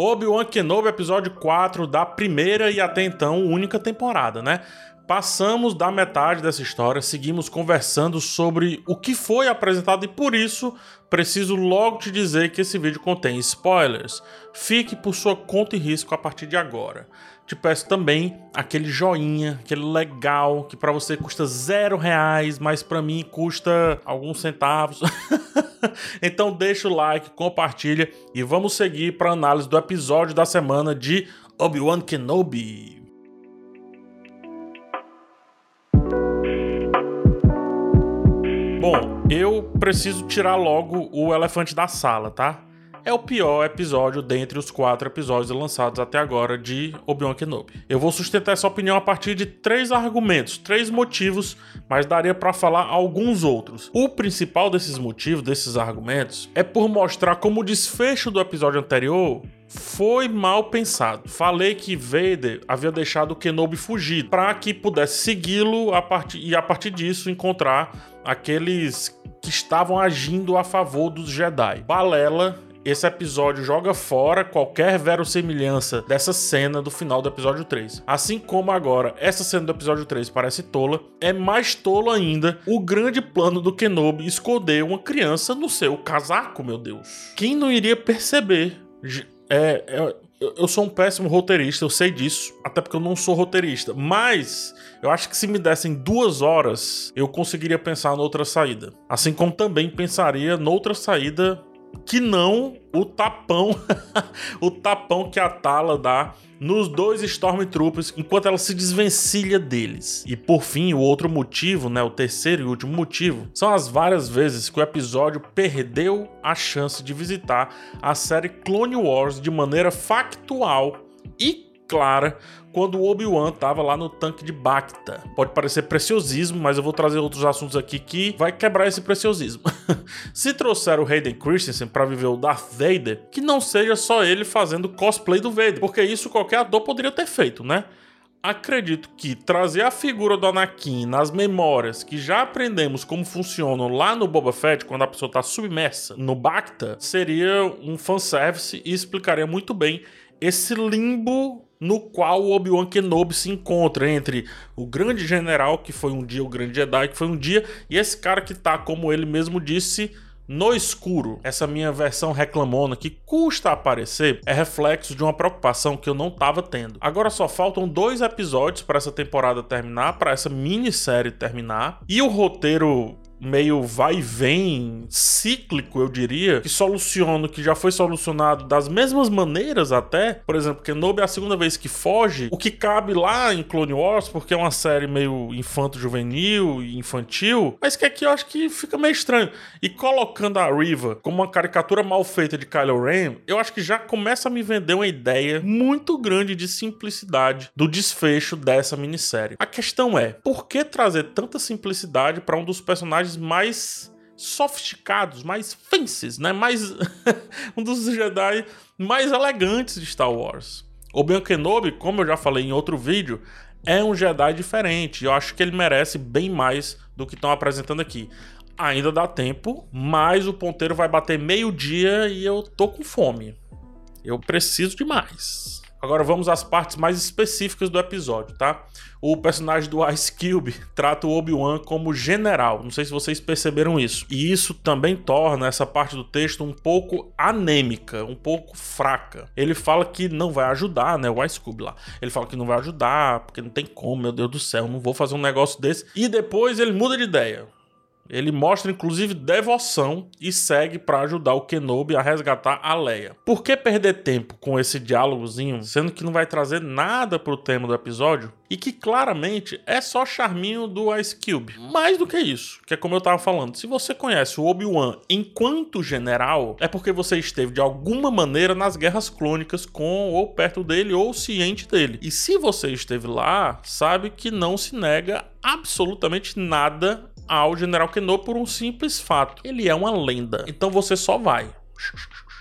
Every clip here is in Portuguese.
Obi-Wan Kenobi, episódio 4 da primeira e até então única temporada, né? Passamos da metade dessa história, seguimos conversando sobre o que foi apresentado e por isso preciso logo te dizer que esse vídeo contém spoilers. Fique por sua conta e risco a partir de agora. Te peço também aquele joinha, aquele legal que para você custa zero reais, mas para mim custa alguns centavos. então deixa o like, compartilha e vamos seguir para análise do episódio da semana de Obi-Wan Kenobi. Bom, eu preciso tirar logo o elefante da sala, tá? É o pior episódio dentre os quatro episódios lançados até agora de Obi-Wan Kenobi. Eu vou sustentar essa opinião a partir de três argumentos, três motivos, mas daria para falar alguns outros. O principal desses motivos, desses argumentos, é por mostrar como o desfecho do episódio anterior foi mal pensado. Falei que Vader havia deixado Kenobi fugir para que pudesse segui-lo e a partir disso encontrar aqueles que estavam agindo a favor dos Jedi. Balela esse episódio joga fora qualquer verossimilhança dessa cena do final do episódio 3. Assim como agora essa cena do episódio 3 parece tola, é mais tolo ainda o grande plano do Kenobi esconder uma criança no seu casaco, meu Deus. Quem não iria perceber? É, é, eu sou um péssimo roteirista, eu sei disso, até porque eu não sou roteirista, mas eu acho que se me dessem duas horas, eu conseguiria pensar noutra saída. Assim como também pensaria noutra saída que não o tapão, o tapão que a Tala dá nos dois Stormtroopers enquanto ela se desvencilha deles. E por fim, o outro motivo, né, o terceiro e último motivo, são as várias vezes que o episódio perdeu a chance de visitar a série Clone Wars de maneira factual e clara quando o Obi-Wan tava lá no tanque de Bacta. Pode parecer preciosismo, mas eu vou trazer outros assuntos aqui que vai quebrar esse preciosismo. Se trouxer o Hayden Christensen para viver o Darth Vader, que não seja só ele fazendo cosplay do Vader, porque isso qualquer ator poderia ter feito, né? Acredito que trazer a figura do Anakin nas memórias que já aprendemos como funcionam lá no Boba Fett, quando a pessoa está submersa no Bacta, seria um fanservice e explicaria muito bem esse limbo no qual o Obi-Wan Kenobi se encontra entre o grande general, que foi um dia o grande Jedi, que foi um dia, e esse cara que tá, como ele mesmo disse, no escuro. Essa minha versão reclamona que custa aparecer é reflexo de uma preocupação que eu não tava tendo. Agora só faltam dois episódios para essa temporada terminar, para essa minissérie terminar, e o roteiro meio vai e vem, cíclico, eu diria, que soluciona o que já foi solucionado das mesmas maneiras até. Por exemplo, Kenobi é a segunda vez que foge, o que cabe lá em Clone Wars, porque é uma série meio infanto-juvenil e infantil, mas que aqui eu acho que fica meio estranho. E colocando a Riva como uma caricatura mal feita de Kylo Ren, eu acho que já começa a me vender uma ideia muito grande de simplicidade do desfecho dessa minissérie. A questão é, por que trazer tanta simplicidade para um dos personagens personagens mais sofisticados, mais fancies, né? Mais um dos Jedi mais elegantes de Star Wars. Obi-Wan Kenobi, como eu já falei em outro vídeo, é um Jedi diferente. Eu acho que ele merece bem mais do que estão apresentando aqui. Ainda dá tempo, mas o ponteiro vai bater meio-dia e eu tô com fome. Eu preciso de mais. Agora vamos às partes mais específicas do episódio, tá? O personagem do Ice Cube trata o Obi-Wan como general. Não sei se vocês perceberam isso. E isso também torna essa parte do texto um pouco anêmica, um pouco fraca. Ele fala que não vai ajudar, né? O Ice Cube lá. Ele fala que não vai ajudar, porque não tem como, meu Deus do céu, não vou fazer um negócio desse. E depois ele muda de ideia. Ele mostra inclusive devoção e segue para ajudar o Kenobi a resgatar a Leia. Por que perder tempo com esse diálogozinho, sendo que não vai trazer nada pro tema do episódio? E que claramente é só charminho do Ice Cube. Mais do que isso, que é como eu tava falando, se você conhece o Obi-Wan enquanto general, é porque você esteve de alguma maneira nas guerras clônicas com ou perto dele ou ciente dele. E se você esteve lá, sabe que não se nega absolutamente nada ao General Kenobi por um simples fato. Ele é uma lenda. Então você só vai.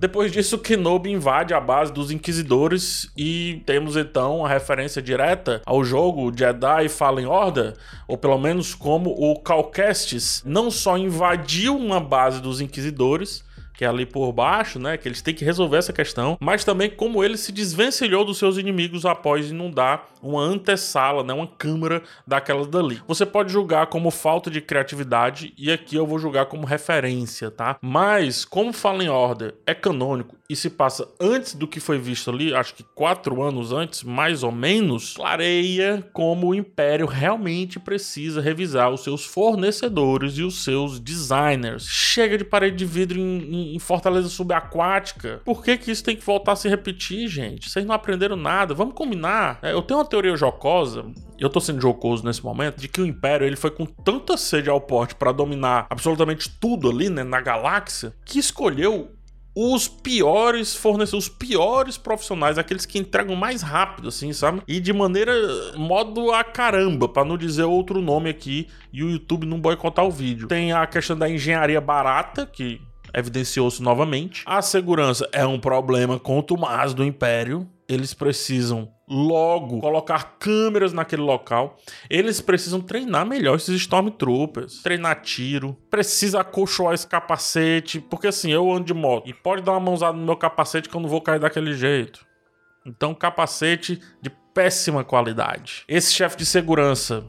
Depois disso, Kenobi invade a base dos Inquisidores e temos então a referência direta ao jogo Jedi Fallen Order, ou pelo menos como o Cal Kestis não só invadiu uma base dos Inquisidores, que é ali por baixo, né? Que eles têm que resolver essa questão, mas também como ele se desvencilhou dos seus inimigos após inundar uma antessala, né? Uma câmara daquelas dali. Você pode julgar como falta de criatividade e aqui eu vou julgar como referência, tá? Mas como Fallen Order é canônico e se passa antes do que foi visto ali, acho que quatro anos antes, mais ou menos, clareia como o Império realmente precisa revisar os seus fornecedores e os seus designers. Chega de parede de vidro em, em Fortaleza Subaquática. Por que, que isso tem que voltar a se repetir, gente? Vocês não aprenderam nada. Vamos combinar. É, eu tenho uma teoria jocosa, eu tô sendo jocoso nesse momento, de que o Império ele foi com tanta sede ao porte para dominar absolutamente tudo ali, né, na galáxia, que escolheu os piores fornecedores, os piores profissionais, aqueles que entregam mais rápido, assim, sabe? E de maneira modo a caramba, para não dizer outro nome aqui e o YouTube não boicotar o vídeo. Tem a questão da engenharia barata, que evidenciou-se novamente. A segurança é um problema contumaz do Império. Eles precisam logo colocar câmeras naquele local. Eles precisam treinar melhor esses Stormtroopers, treinar tiro, precisa acolchoar esse capacete, porque assim, eu ando de moto e pode dar uma mãozada no meu capacete que eu não vou cair daquele jeito. Então, capacete de péssima qualidade. Esse chefe de segurança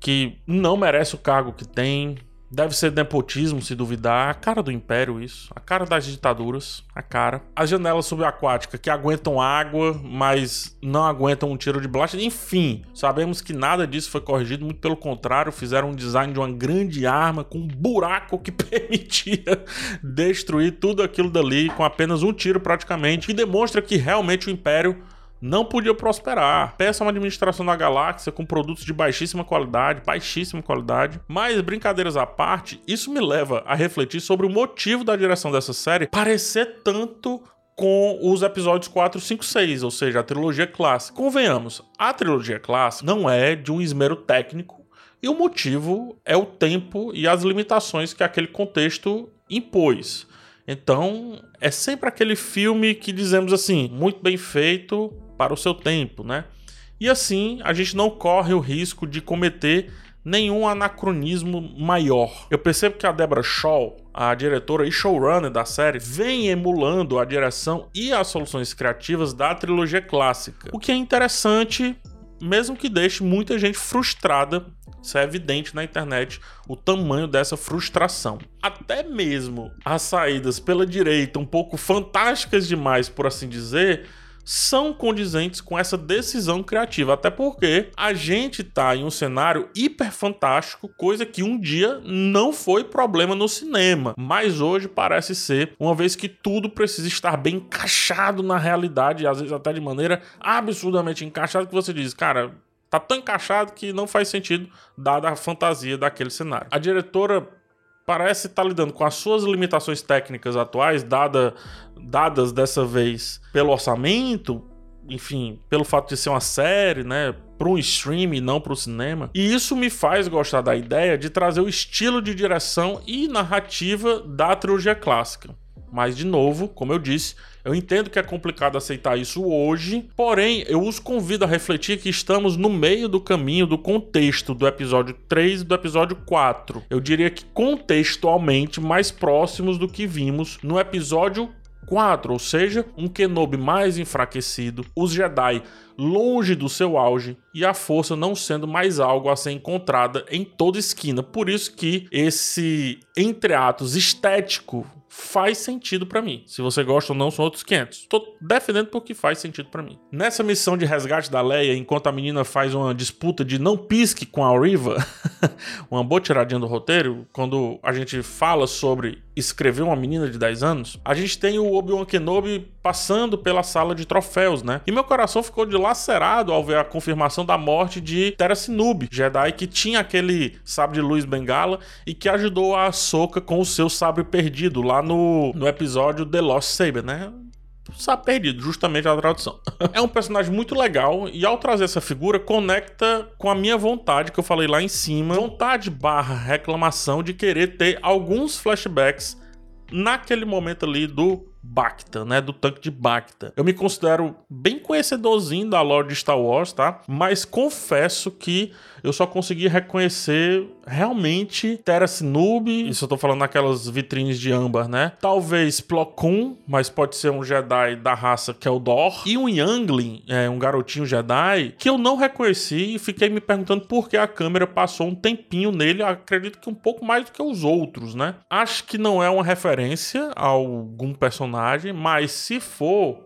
que não merece o cargo que tem, Deve ser nepotismo, se duvidar. A cara do império, isso. A cara das ditaduras. A cara. As janelas subaquáticas que aguentam água, mas não aguentam um tiro de blaster. Enfim, sabemos que nada disso foi corrigido. Muito pelo contrário, fizeram um design de uma grande arma com um buraco que permitia destruir tudo aquilo dali com apenas um tiro praticamente. Que demonstra que realmente o império não podia prosperar. Peça uma administração da galáxia com produtos de baixíssima qualidade, baixíssima qualidade. Mas, brincadeiras à parte, isso me leva a refletir sobre o motivo da direção dessa série parecer tanto com os episódios 4, 5, 6, ou seja, a trilogia clássica. Convenhamos, a trilogia clássica não é de um esmero técnico e o motivo é o tempo e as limitações que aquele contexto impôs. Então, é sempre aquele filme que dizemos assim, muito bem feito, para o seu tempo, né? E assim a gente não corre o risco de cometer nenhum anacronismo maior. Eu percebo que a Deborah Shaw, a diretora e showrunner da série, vem emulando a direção e as soluções criativas da trilogia clássica, o que é interessante, mesmo que deixe muita gente frustrada. Isso é evidente na internet o tamanho dessa frustração. Até mesmo as saídas pela direita, um pouco fantásticas demais, por assim dizer, são condizentes com essa decisão criativa, até porque a gente tá em um cenário hiper fantástico, coisa que um dia não foi problema no cinema, mas hoje parece ser, uma vez que tudo precisa estar bem encaixado na realidade, às vezes até de maneira absurdamente encaixada que você diz, cara, tá tão encaixado que não faz sentido dada a fantasia daquele cenário. A diretora parece estar tá lidando com as suas limitações técnicas atuais, dada, dadas dessa vez pelo orçamento, enfim, pelo fato de ser uma série, né, para um stream e não para o cinema. E isso me faz gostar da ideia de trazer o estilo de direção e narrativa da trilogia clássica. Mas, de novo, como eu disse, eu entendo que é complicado aceitar isso hoje, porém, eu os convido a refletir que estamos no meio do caminho do contexto do episódio 3 e do episódio 4. Eu diria que contextualmente mais próximos do que vimos no episódio 4, ou seja, um Kenobi mais enfraquecido, os Jedi longe do seu auge e a força não sendo mais algo a ser encontrada em toda esquina. Por isso que esse entreatos estético faz sentido para mim. Se você gosta ou não, são outros 500. Tô defendendo porque faz sentido para mim. Nessa missão de resgate da Leia, enquanto a menina faz uma disputa de não pisque com a Riva, uma boa tiradinha do roteiro, quando a gente fala sobre escrever uma menina de 10 anos, a gente tem o Obi-Wan Kenobi passando pela sala de troféus, né? E meu coração ficou dilacerado ao ver a confirmação da morte de Terra Sinub, Jedi que tinha aquele sabre de luz bengala e que ajudou a Ahsoka com o seu sabre perdido lá no, no episódio The Lost Saber, né? Sabe perdido, justamente a tradução. é um personagem muito legal e ao trazer essa figura conecta com a minha vontade que eu falei lá em cima, vontade barra reclamação de querer ter alguns flashbacks naquele momento ali do Bacta, né? Do tanque de Bacta. Eu me considero bem conhecedorzinho da lore de Star Wars, tá? Mas confesso que eu só consegui reconhecer realmente Terrace Noob, isso eu tô falando naquelas vitrines de âmbar, né? Talvez Plo Koon, mas pode ser um Jedi da raça que é o Dor, e um Youngling, é, um garotinho Jedi, que eu não reconheci e fiquei me perguntando por que a câmera passou um tempinho nele, acredito que um pouco mais do que os outros, né? Acho que não é uma referência a algum personagem, mas se for,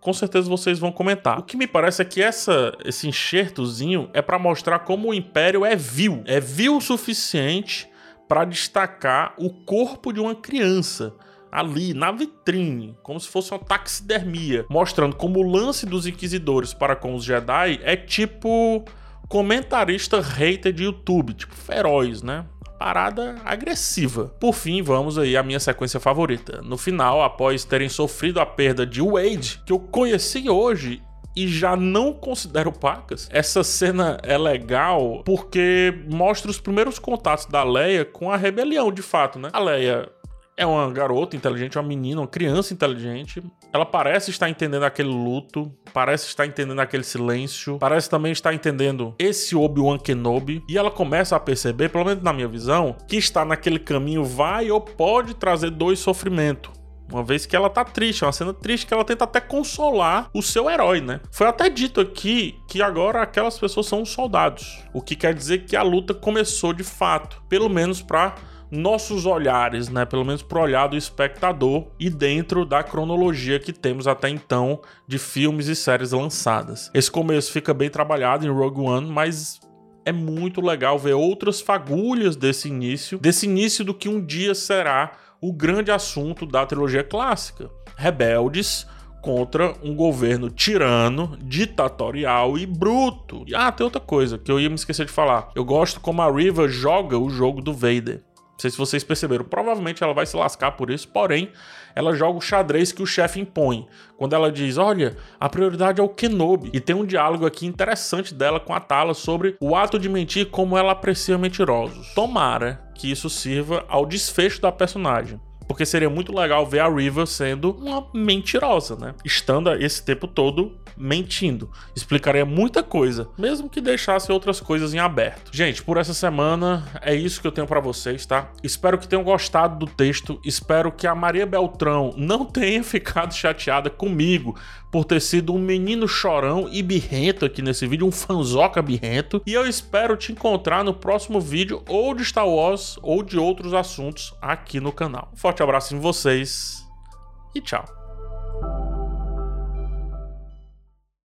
com certeza vocês vão comentar. O que me parece é que essa, esse enxertozinho é para mostrar como o Império é vil. É vil o suficiente para destacar o corpo de uma criança ali na vitrine, como se fosse uma taxidermia, mostrando como o lance dos inquisidores para com os Jedi é tipo comentarista hater de YouTube, tipo feroz, né? Parada agressiva. Por fim, vamos aí à minha sequência favorita. No final, após terem sofrido a perda de Wade, que eu conheci hoje e já não considero pacas. Essa cena é legal porque mostra os primeiros contatos da Leia com a rebelião, de fato, né? A Leia é uma garota inteligente, uma menina, uma criança inteligente. Ela parece estar entendendo aquele luto, parece estar entendendo aquele silêncio, parece também estar entendendo esse Obi-Wan Kenobi. E ela começa a perceber, pelo menos na minha visão, que estar naquele caminho vai ou pode trazer dois sofrimento. Uma vez que ela tá triste, é uma cena triste que ela tenta até consolar o seu herói, né? Foi até dito aqui que agora aquelas pessoas são soldados, o que quer dizer que a luta começou de fato, pelo menos para nossos olhares, né? Pelo menos pro olhar do espectador e dentro da cronologia que temos até então de filmes e séries lançadas. Esse começo fica bem trabalhado em Rogue One, mas é muito legal ver outras fagulhas desse início, desse início do que um dia será o grande assunto da trilogia clássica. Rebeldes contra um governo tirano, ditatorial e bruto. Ah, tem outra coisa que eu ia me esquecer de falar. Eu gosto como a Riva joga o jogo do Vader. Sei se vocês perceberam, provavelmente ela vai se lascar por isso, porém, ela joga o xadrez que o chefe impõe. Quando ela diz: Olha, a prioridade é o Kenobi. E tem um diálogo aqui interessante dela com a Tala sobre o ato de mentir como ela aprecia mentirosos. Tomara que isso sirva ao desfecho da personagem. Porque seria muito legal ver a Riva sendo uma mentirosa, né? Estando esse tempo todo mentindo. Explicaria muita coisa, mesmo que deixasse outras coisas em aberto. Gente, por essa semana é isso que eu tenho para vocês, tá? Espero que tenham gostado do texto. Espero que a Maria Beltrão não tenha ficado chateada comigo por ter sido um menino chorão e birrento aqui nesse vídeo, um fanzoca birrento. E eu espero te encontrar no próximo vídeo ou de Star Wars ou de outros assuntos aqui no canal. Um forte abraço em vocês e tchau.